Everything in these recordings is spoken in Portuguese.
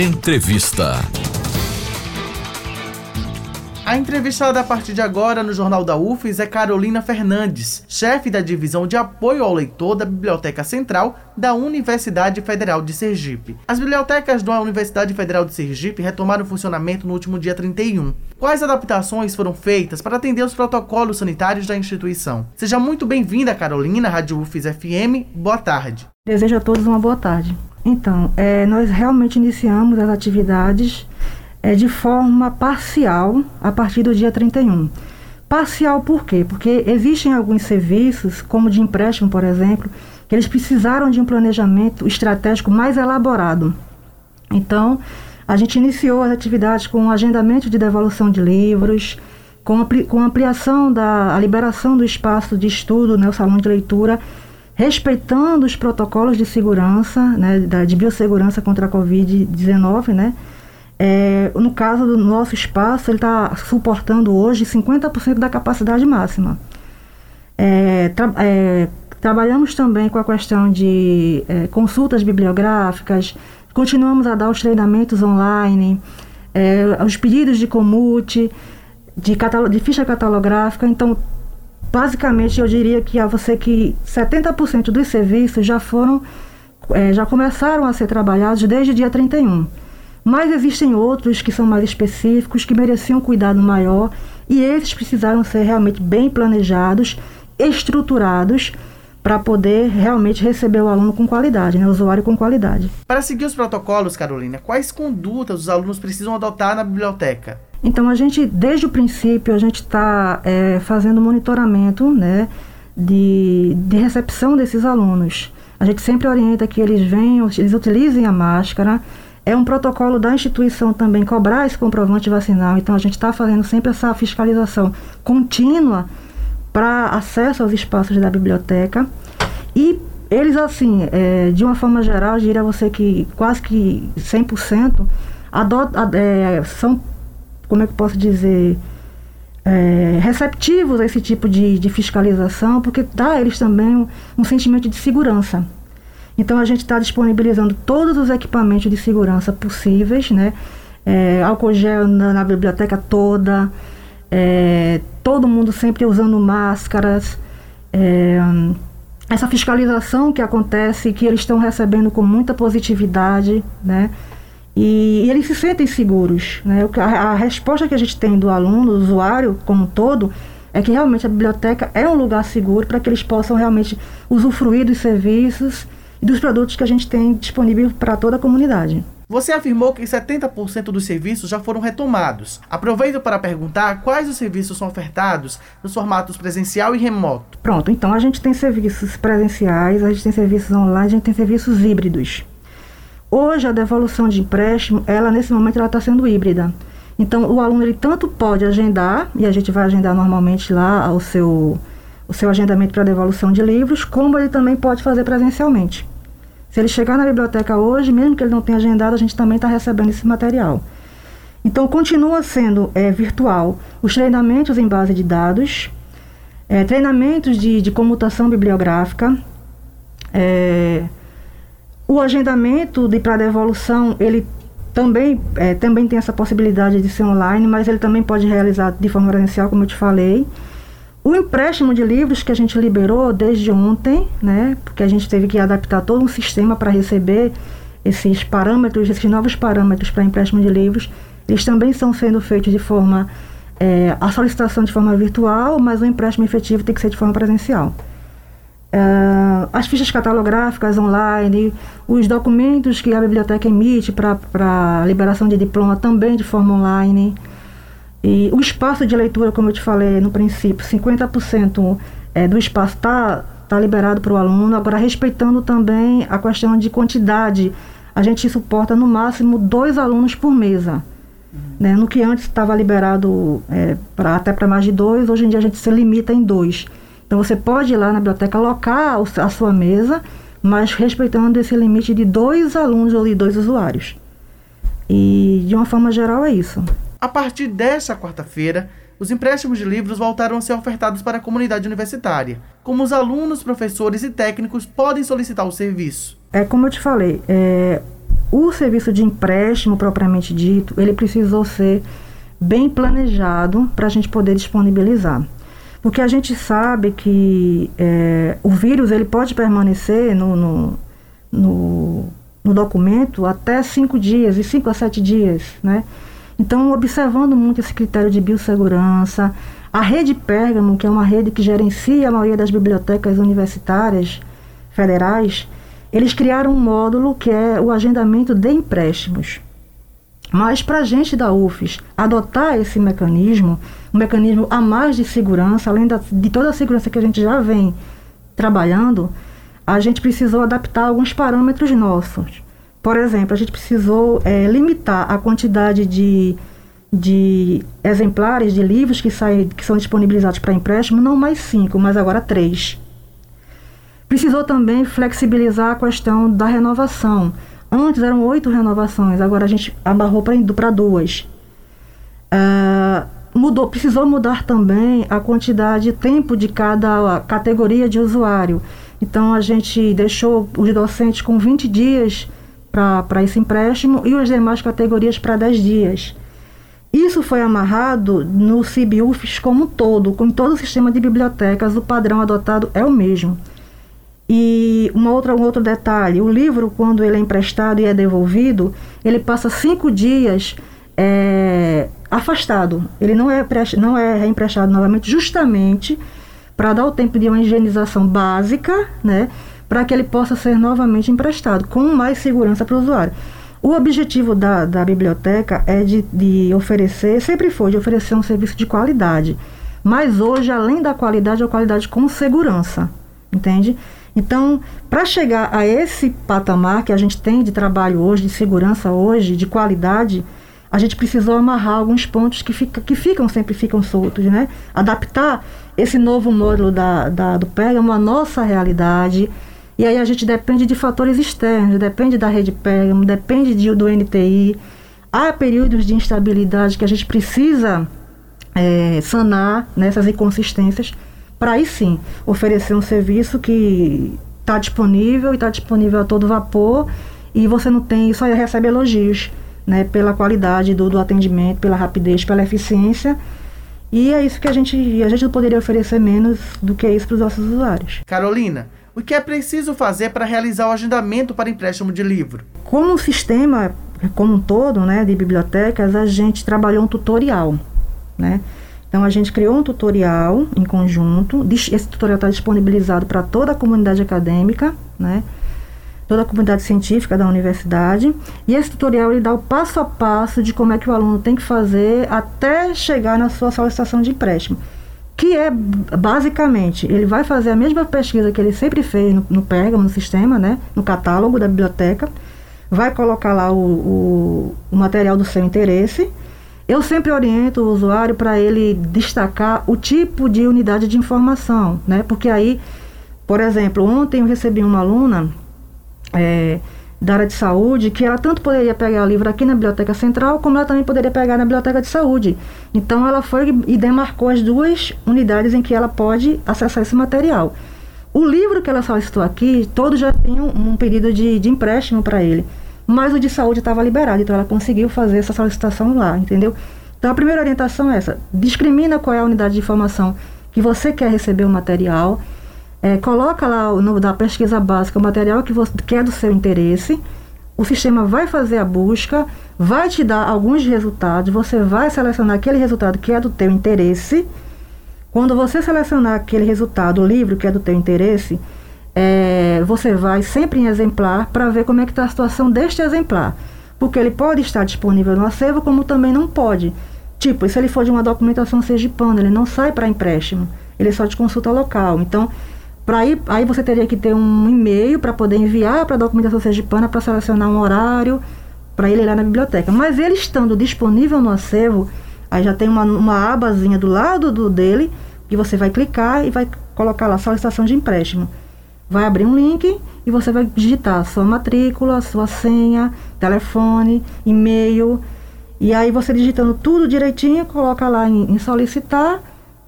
Entrevista. A entrevistada a partir de agora no Jornal da UFES é Carolina Fernandes, chefe da divisão de apoio ao leitor da Biblioteca Central da Universidade Federal de Sergipe. As bibliotecas da Universidade Federal de Sergipe retomaram o funcionamento no último dia 31. Quais adaptações foram feitas para atender os protocolos sanitários da instituição? Seja muito bem-vinda, Carolina, Rádio UFES FM. Boa tarde. Desejo a todos uma boa tarde. Então, é, nós realmente iniciamos as atividades é, de forma parcial a partir do dia 31. Parcial por quê? Porque existem alguns serviços, como de empréstimo, por exemplo, que eles precisaram de um planejamento estratégico mais elaborado. Então, a gente iniciou as atividades com o agendamento de devolução de livros, com, ampli com ampliação da liberação do espaço de estudo, né, o salão de leitura, respeitando os protocolos de segurança, né, de biossegurança contra a Covid-19, né, é, no caso do nosso espaço, ele está suportando hoje 50% da capacidade máxima. É, tra é, trabalhamos também com a questão de é, consultas bibliográficas, continuamos a dar os treinamentos online, é, os pedidos de comute, de, de ficha catalográfica. Então, basicamente, eu diria que a você que 70% dos serviços já foram, é, já começaram a ser trabalhados desde o dia 31. Mas existem outros que são mais específicos, que mereciam cuidado maior, e esses precisaram ser realmente bem planejados, estruturados, para poder realmente receber o aluno com qualidade, né, o usuário com qualidade. Para seguir os protocolos, Carolina, quais condutas os alunos precisam adotar na biblioteca? Então, a gente, desde o princípio, a gente está é, fazendo monitoramento né, de, de recepção desses alunos. A gente sempre orienta que eles venham, eles utilizem a máscara, é um protocolo da instituição também cobrar esse comprovante vacinal, então a gente está fazendo sempre essa fiscalização contínua para acesso aos espaços da biblioteca. E eles, assim, é, de uma forma geral, diria a você que quase que 100% adot, é, são, como é que eu posso dizer, é, receptivos a esse tipo de, de fiscalização, porque dá a eles também um, um sentimento de segurança. Então a gente está disponibilizando todos os equipamentos de segurança possíveis, né? É, álcool gel na, na biblioteca toda, é, todo mundo sempre usando máscaras. É, essa fiscalização que acontece, que eles estão recebendo com muita positividade, né? E, eles se sentem seguros, né? A, a resposta que a gente tem do aluno, do usuário como um todo, é que realmente a biblioteca é um lugar seguro para que eles possam realmente usufruir dos serviços e dos produtos que a gente tem disponível para toda a comunidade. Você afirmou que 70% dos serviços já foram retomados. Aproveito para perguntar quais os serviços são ofertados nos formatos presencial e remoto. Pronto, então a gente tem serviços presenciais, a gente tem serviços online, a gente tem serviços híbridos. Hoje a devolução de empréstimo, ela nesse momento ela está sendo híbrida. Então o aluno ele tanto pode agendar e a gente vai agendar normalmente lá o seu o seu agendamento para devolução de livros, como ele também pode fazer presencialmente. Se ele chegar na biblioteca hoje, mesmo que ele não tenha agendado, a gente também está recebendo esse material. Então, continua sendo é, virtual os treinamentos em base de dados, é, treinamentos de, de comutação bibliográfica, é, o agendamento de para devolução, ele também, é, também tem essa possibilidade de ser online, mas ele também pode realizar de forma presencial, como eu te falei. O empréstimo de livros que a gente liberou desde ontem, né, porque a gente teve que adaptar todo um sistema para receber esses parâmetros, esses novos parâmetros para empréstimo de livros, eles também estão sendo feitos de forma, é, a solicitação de forma virtual, mas o empréstimo efetivo tem que ser de forma presencial. Uh, as fichas catalográficas online, os documentos que a biblioteca emite para liberação de diploma também de forma online. E o espaço de leitura, como eu te falei no princípio, 50% é, do espaço está tá liberado para o aluno, agora respeitando também a questão de quantidade. A gente suporta no máximo dois alunos por mesa. Uhum. Né? No que antes estava liberado é, pra, até para mais de dois, hoje em dia a gente se limita em dois. Então você pode ir lá na biblioteca alocar a sua mesa, mas respeitando esse limite de dois alunos ou de dois usuários. E de uma forma geral é isso. A partir desta quarta-feira, os empréstimos de livros voltaram a ser ofertados para a comunidade universitária. Como os alunos, professores e técnicos podem solicitar o serviço? É como eu te falei, é, o serviço de empréstimo propriamente dito, ele precisou ser bem planejado para a gente poder disponibilizar. Porque a gente sabe que é, o vírus ele pode permanecer no, no, no, no documento até cinco dias, e cinco a sete dias, né? Então, observando muito esse critério de biossegurança, a rede Pérgamo, que é uma rede que gerencia a maioria das bibliotecas universitárias federais, eles criaram um módulo que é o agendamento de empréstimos. Mas para a gente da UFES adotar esse mecanismo, um mecanismo a mais de segurança, além da, de toda a segurança que a gente já vem trabalhando, a gente precisou adaptar alguns parâmetros nossos. Por exemplo, a gente precisou é, limitar a quantidade de, de exemplares de livros que, saem, que são disponibilizados para empréstimo, não mais cinco, mas agora três. Precisou também flexibilizar a questão da renovação. Antes eram oito renovações, agora a gente amarrou para duas. Uh, mudou, precisou mudar também a quantidade de tempo de cada categoria de usuário. Então a gente deixou os docentes com 20 dias para esse empréstimo e as demais categorias para 10 dias. Isso foi amarrado no CIBUFES como um todo, com todo o sistema de bibliotecas, o padrão adotado é o mesmo. E uma outra, um outro detalhe, o livro, quando ele é emprestado e é devolvido, ele passa cinco dias é, afastado. Ele não é, não é reemprestado novamente, justamente para dar o tempo de uma higienização básica, né? Para que ele possa ser novamente emprestado, com mais segurança para o usuário. O objetivo da, da biblioteca é de, de oferecer, sempre foi, de oferecer um serviço de qualidade. Mas hoje, além da qualidade, é a qualidade com segurança, entende? Então, para chegar a esse patamar que a gente tem de trabalho hoje, de segurança hoje, de qualidade, a gente precisou amarrar alguns pontos que, fica, que ficam, sempre ficam soltos, né? Adaptar esse novo módulo da, da, do Pegamo à nossa realidade. E aí a gente depende de fatores externos, depende da rede Pegamo, depende de, do NTI. Há períodos de instabilidade que a gente precisa é, sanar nessas inconsistências para aí sim oferecer um serviço que está disponível e está disponível a todo vapor e você não tem, só recebe elogios, né, pela qualidade do, do atendimento, pela rapidez, pela eficiência. E é isso que a gente, a gente não poderia oferecer menos do que isso para os nossos usuários. Carolina, o que é preciso fazer para realizar o agendamento para empréstimo de livro? Como o sistema como um todo, né, de bibliotecas, a gente trabalhou um tutorial, né? Então a gente criou um tutorial em conjunto. Esse tutorial está disponibilizado para toda a comunidade acadêmica, né? Toda a comunidade científica da universidade. E esse tutorial ele dá o passo a passo de como é que o aluno tem que fazer até chegar na sua solicitação de empréstimo. Que é basicamente, ele vai fazer a mesma pesquisa que ele sempre fez no, no no sistema, né? No catálogo da biblioteca. Vai colocar lá o, o, o material do seu interesse eu sempre oriento o usuário para ele destacar o tipo de unidade de informação, né? Porque aí, por exemplo, ontem eu recebi uma aluna é, da área de saúde que ela tanto poderia pegar o livro aqui na Biblioteca Central, como ela também poderia pegar na Biblioteca de Saúde. Então ela foi e demarcou as duas unidades em que ela pode acessar esse material. O livro que ela solicitou aqui, todos já tinham um pedido de, de empréstimo para ele mas o de saúde estava liberado, então ela conseguiu fazer essa solicitação lá, entendeu? Então a primeira orientação é essa: discrimina qual é a unidade de informação que você quer receber o material, é, coloca lá no da pesquisa básica o material que, você, que é do seu interesse. O sistema vai fazer a busca, vai te dar alguns resultados, você vai selecionar aquele resultado que é do teu interesse. Quando você selecionar aquele resultado, o livro que é do teu interesse, é, você vai sempre em exemplar para ver como é que está a situação deste exemplar. Porque ele pode estar disponível no acervo, como também não pode. Tipo, se ele for de uma documentação sergipana, ele não sai para empréstimo, ele só de consulta local. Então, para aí você teria que ter um e-mail para poder enviar para a documentação sergipana para selecionar um horário para ele ir lá na biblioteca. Mas ele estando disponível no acervo, aí já tem uma, uma abazinha do lado do dele que você vai clicar e vai colocar lá solicitação de empréstimo vai abrir um link e você vai digitar sua matrícula, sua senha, telefone, e-mail. E aí você digitando tudo direitinho, coloca lá em, em solicitar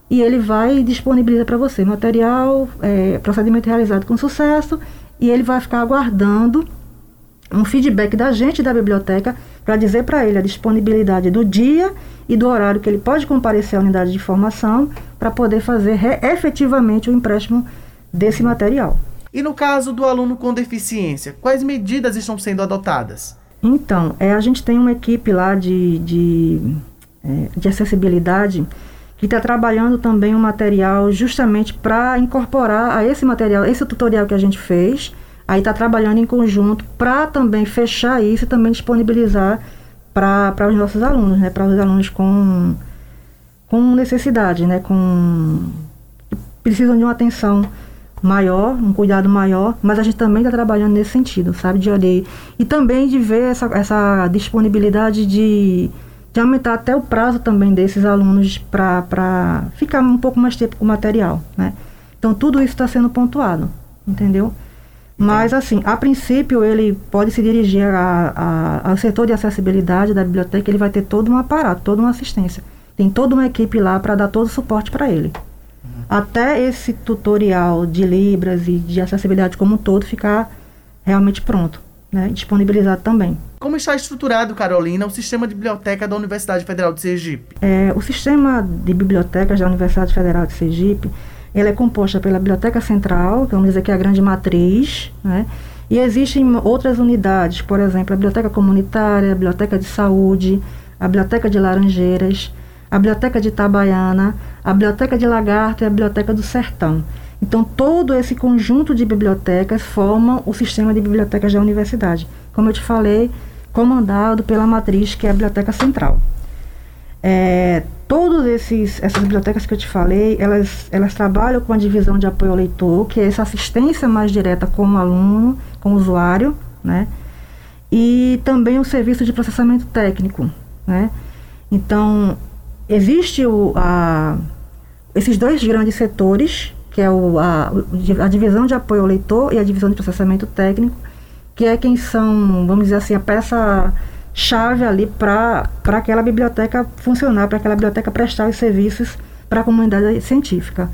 e ele vai disponibilizar para você material, é, procedimento realizado com sucesso e ele vai ficar aguardando um feedback da gente da biblioteca para dizer para ele a disponibilidade do dia e do horário que ele pode comparecer à unidade de formação para poder fazer efetivamente o empréstimo desse material. E no caso do aluno com deficiência, quais medidas estão sendo adotadas? Então, é, a gente tem uma equipe lá de, de, é, de acessibilidade que está trabalhando também um material justamente para incorporar a esse material, esse tutorial que a gente fez, aí está trabalhando em conjunto para também fechar isso e também disponibilizar para os nossos alunos, né, para os alunos com, com necessidade, né, com precisam de uma atenção maior, um cuidado maior, mas a gente também está trabalhando nesse sentido, sabe, de olhar e também de ver essa, essa disponibilidade de, de aumentar até o prazo também desses alunos para ficar um pouco mais tempo com o material, né? Então tudo isso está sendo pontuado, entendeu? Mas assim, a princípio ele pode se dirigir a, a, ao setor de acessibilidade da biblioteca, ele vai ter todo um aparato, toda uma assistência. Tem toda uma equipe lá para dar todo o suporte para ele até esse tutorial de Libras e de acessibilidade como um todo ficar realmente pronto, né? disponibilizado também. Como está estruturado, Carolina, o sistema de biblioteca da Universidade Federal de Sergipe? É, o sistema de bibliotecas da Universidade Federal de Sergipe, ele é composta pela Biblioteca Central, que vamos dizer que é a grande matriz, né? E existem outras unidades, por exemplo, a Biblioteca Comunitária, a Biblioteca de Saúde, a Biblioteca de Laranjeiras, a Biblioteca de Itabaiana, a Biblioteca de Lagarto e a Biblioteca do Sertão. Então, todo esse conjunto de bibliotecas formam o sistema de bibliotecas da universidade. Como eu te falei, comandado pela matriz, que é a Biblioteca Central. É, todas essas bibliotecas que eu te falei, elas, elas trabalham com a divisão de apoio ao leitor, que é essa assistência mais direta com o aluno, com o usuário, né? E também o serviço de processamento técnico, né? Então, existe o, a, esses dois grandes setores, que é o, a, a divisão de apoio ao leitor e a divisão de processamento técnico, que é quem são, vamos dizer assim, a peça chave ali para aquela biblioteca funcionar, para aquela biblioteca prestar os serviços para a comunidade científica.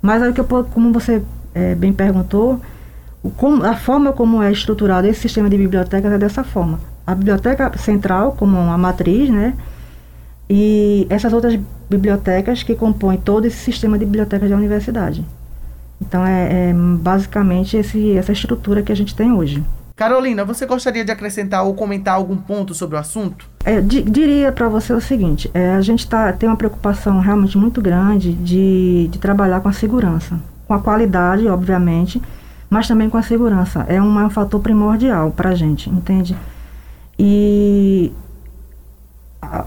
Mas aí que eu, como você é, bem perguntou, o, como, a forma como é estruturado esse sistema de bibliotecas é dessa forma. A biblioteca central, como uma matriz, né, e essas outras bibliotecas que compõem todo esse sistema de bibliotecas da universidade. Então é, é basicamente esse, essa estrutura que a gente tem hoje. Carolina, você gostaria de acrescentar ou comentar algum ponto sobre o assunto? É, di, diria para você o seguinte: é, a gente tá, tem uma preocupação realmente muito grande de, de trabalhar com a segurança, com a qualidade, obviamente, mas também com a segurança. É um, é um fator primordial para a gente, entende? E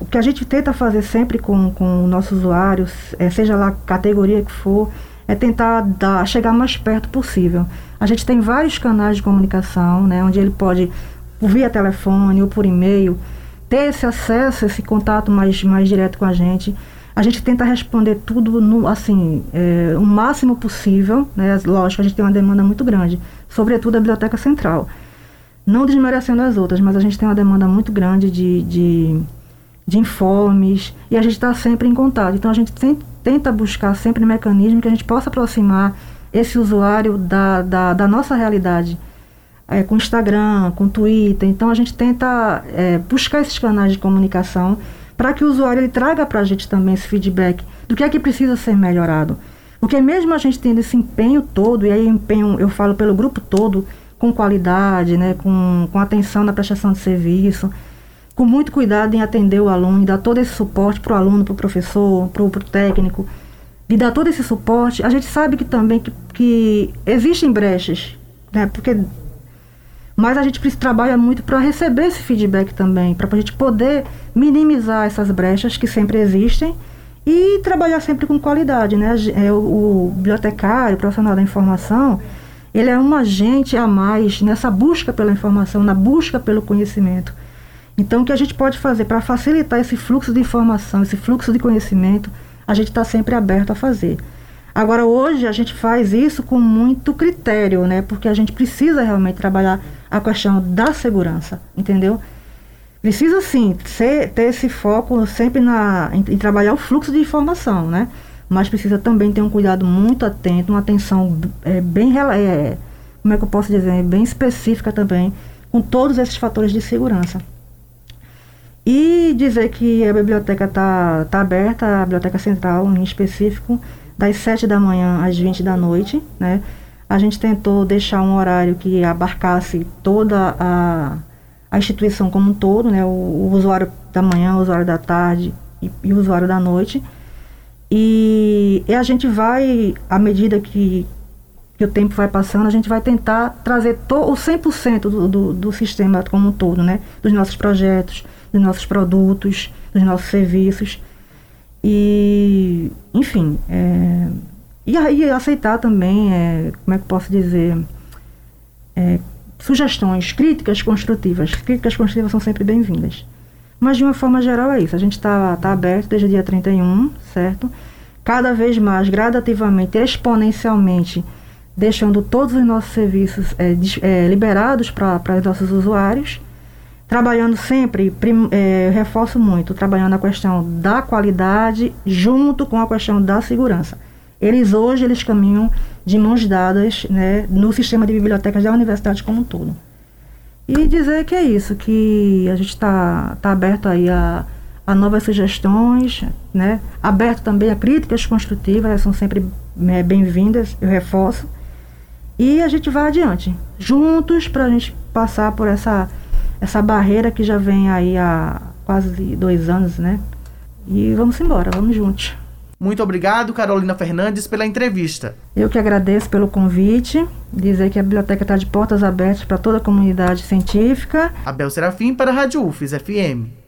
o que a gente tenta fazer sempre com, com nossos usuários, é, seja lá a categoria que for, é tentar dar, chegar mais perto possível. A gente tem vários canais de comunicação, né, onde ele pode, via telefone ou por e-mail, ter esse acesso, esse contato mais, mais direto com a gente. A gente tenta responder tudo no, assim, é, o máximo possível, né? Lógico, a gente tem uma demanda muito grande, sobretudo a Biblioteca Central. Não desmerecendo as outras, mas a gente tem uma demanda muito grande de, de de informes, e a gente está sempre em contato. Então a gente tenta buscar sempre mecanismos que a gente possa aproximar esse usuário da, da, da nossa realidade. É, com Instagram, com Twitter. Então a gente tenta é, buscar esses canais de comunicação para que o usuário ele traga para a gente também esse feedback do que é que precisa ser melhorado. Porque mesmo a gente tendo esse empenho todo, e aí empenho eu falo pelo grupo todo, com qualidade, né, com, com atenção na prestação de serviço, com muito cuidado em atender o aluno, e dar todo esse suporte para o aluno, para o professor, para o técnico, de dar todo esse suporte, a gente sabe que também que, que existem brechas, né? Porque mas a gente trabalha muito para receber esse feedback também, para a gente poder minimizar essas brechas que sempre existem e trabalhar sempre com qualidade, né? É, o, o bibliotecário, o profissional da informação, ele é um agente a mais nessa busca pela informação, na busca pelo conhecimento. Então, o que a gente pode fazer para facilitar esse fluxo de informação, esse fluxo de conhecimento, a gente está sempre aberto a fazer. Agora, hoje, a gente faz isso com muito critério, né? Porque a gente precisa realmente trabalhar a questão da segurança, entendeu? Precisa, sim, ser, ter esse foco sempre na, em, em trabalhar o fluxo de informação, né? Mas precisa também ter um cuidado muito atento, uma atenção é, bem, é, como é que eu posso dizer, bem específica também com todos esses fatores de segurança. E dizer que a biblioteca está tá aberta, a Biblioteca Central em específico, das 7 da manhã às 20 da noite. Né? A gente tentou deixar um horário que abarcasse toda a, a instituição como um todo, né? o, o usuário da manhã, o usuário da tarde e, e o usuário da noite. E, e, a gente vai, à medida que, que o tempo vai passando, a gente vai tentar trazer to, o 100% do, do, do sistema como um todo, né? dos nossos projetos, dos nossos produtos, dos nossos serviços. E, enfim, é, e aí aceitar também, é, como é que posso dizer, é, sugestões, críticas construtivas. Críticas construtivas são sempre bem-vindas. Mas de uma forma geral é isso. A gente está tá aberto desde o dia 31, certo? Cada vez mais, gradativamente, exponencialmente, deixando todos os nossos serviços é, é, liberados para os nossos usuários trabalhando sempre, prim, é, reforço muito, trabalhando a questão da qualidade junto com a questão da segurança. Eles hoje eles caminham de mãos dadas né, no sistema de bibliotecas da universidade como um todo. E dizer que é isso, que a gente está tá aberto aí a, a novas sugestões, né, aberto também a críticas construtivas, elas são sempre é, bem-vindas, eu reforço. E a gente vai adiante, juntos para a gente passar por essa essa barreira que já vem aí há quase dois anos, né? E vamos embora, vamos juntos. Muito obrigado, Carolina Fernandes, pela entrevista. Eu que agradeço pelo convite, dizer que a biblioteca está de portas abertas para toda a comunidade científica. Abel Serafim para a Rádio UFES FM.